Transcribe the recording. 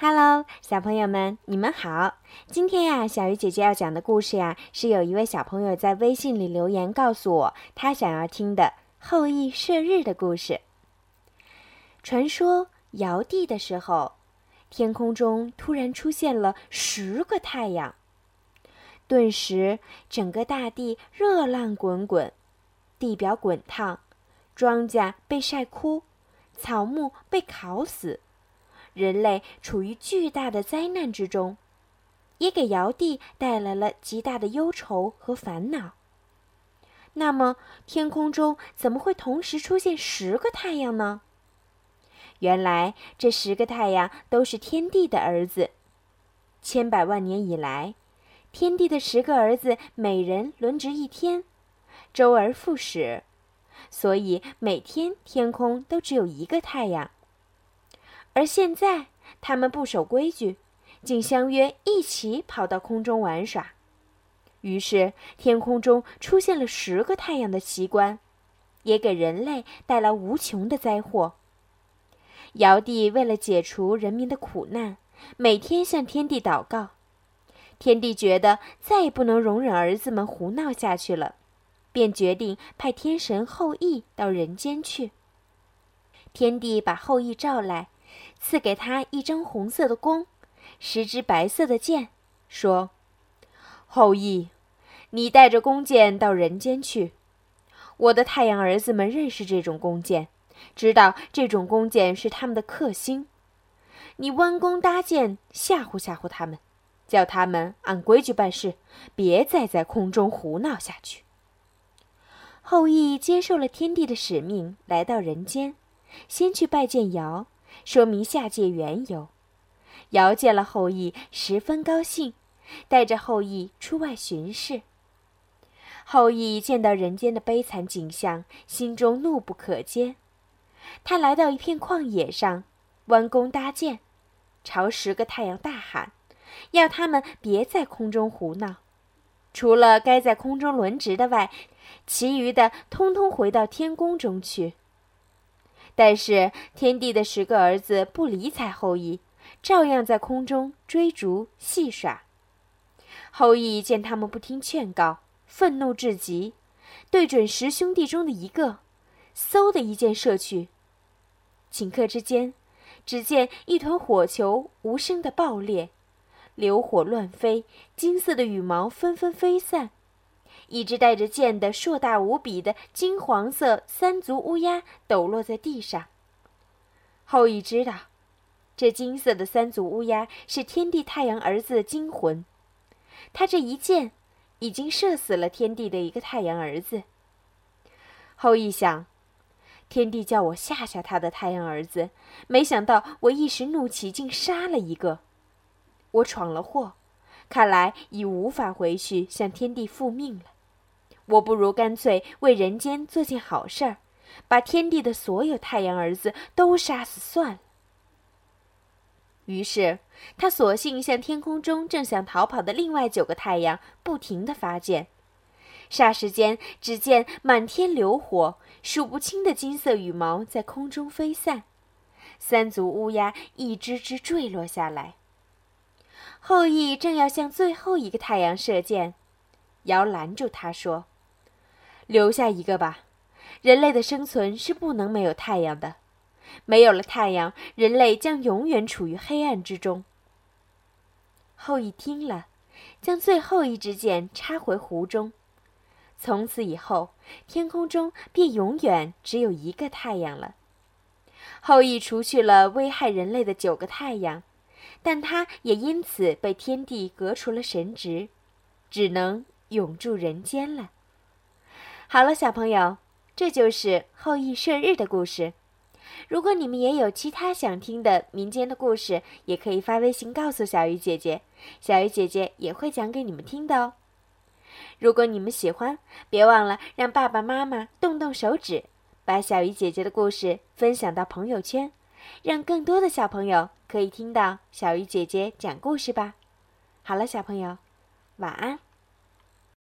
Hello，小朋友们，你们好！今天呀，小鱼姐姐要讲的故事呀，是有一位小朋友在微信里留言告诉我，他想要听的后羿射日的故事。传说尧帝的时候，天空中突然出现了十个太阳，顿时整个大地热浪滚滚，地表滚烫，庄稼被晒枯，草木被烤死。人类处于巨大的灾难之中，也给尧帝带来了极大的忧愁和烦恼。那么，天空中怎么会同时出现十个太阳呢？原来，这十个太阳都是天帝的儿子。千百万年以来，天帝的十个儿子每人轮值一天，周而复始，所以每天天空都只有一个太阳。而现在，他们不守规矩，竟相约一起跑到空中玩耍。于是，天空中出现了十个太阳的奇观，也给人类带来无穷的灾祸。尧帝为了解除人民的苦难，每天向天帝祷告。天帝觉得再也不能容忍儿子们胡闹下去了，便决定派天神后羿到人间去。天帝把后羿召来。赐给他一张红色的弓，十支白色的箭，说：“后羿，你带着弓箭到人间去。我的太阳儿子们认识这种弓箭，知道这种弓箭是他们的克星。你弯弓搭箭，吓唬吓唬他们，叫他们按规矩办事，别再在空中胡闹下去。”后羿接受了天帝的使命，来到人间，先去拜见尧。说明下界缘由，尧见了后羿，十分高兴，带着后羿出外巡视。后羿见到人间的悲惨景象，心中怒不可遏。他来到一片旷野上，弯弓搭箭，朝十个太阳大喊，要他们别在空中胡闹，除了该在空中轮值的外，其余的通通回到天宫中去。但是天帝的十个儿子不理睬后羿，照样在空中追逐戏耍。后羿见他们不听劝告，愤怒至极，对准十兄弟中的一个，嗖的一箭射去。顷刻之间，只见一团火球无声的爆裂，流火乱飞，金色的羽毛纷纷飞散。一只带着剑的硕大无比的金黄色三足乌鸦抖落在地上。后羿知道，这金色的三足乌鸦是天帝太阳儿子的精魂，他这一箭已经射死了天帝的一个太阳儿子。后羿想，天帝叫我吓吓他的太阳儿子，没想到我一时怒气竟杀了一个，我闯了祸，看来已无法回去向天帝复命了。我不如干脆为人间做件好事儿，把天帝的所有太阳儿子都杀死算了。于是，他索性向天空中正想逃跑的另外九个太阳不停地发箭，霎时间，只见满天流火，数不清的金色羽毛在空中飞散，三足乌鸦一只只坠落下来。后羿正要向最后一个太阳射箭，尧拦住他说。留下一个吧，人类的生存是不能没有太阳的，没有了太阳，人类将永远处于黑暗之中。后羿听了，将最后一支箭插回壶中，从此以后，天空中便永远只有一个太阳了。后羿除去了危害人类的九个太阳，但他也因此被天帝革除了神职，只能永驻人间了。好了，小朋友，这就是后羿射日的故事。如果你们也有其他想听的民间的故事，也可以发微信告诉小鱼姐姐，小鱼姐姐也会讲给你们听的哦。如果你们喜欢，别忘了让爸爸妈妈动动手指，把小鱼姐姐的故事分享到朋友圈，让更多的小朋友可以听到小鱼姐姐讲故事吧。好了，小朋友，晚安。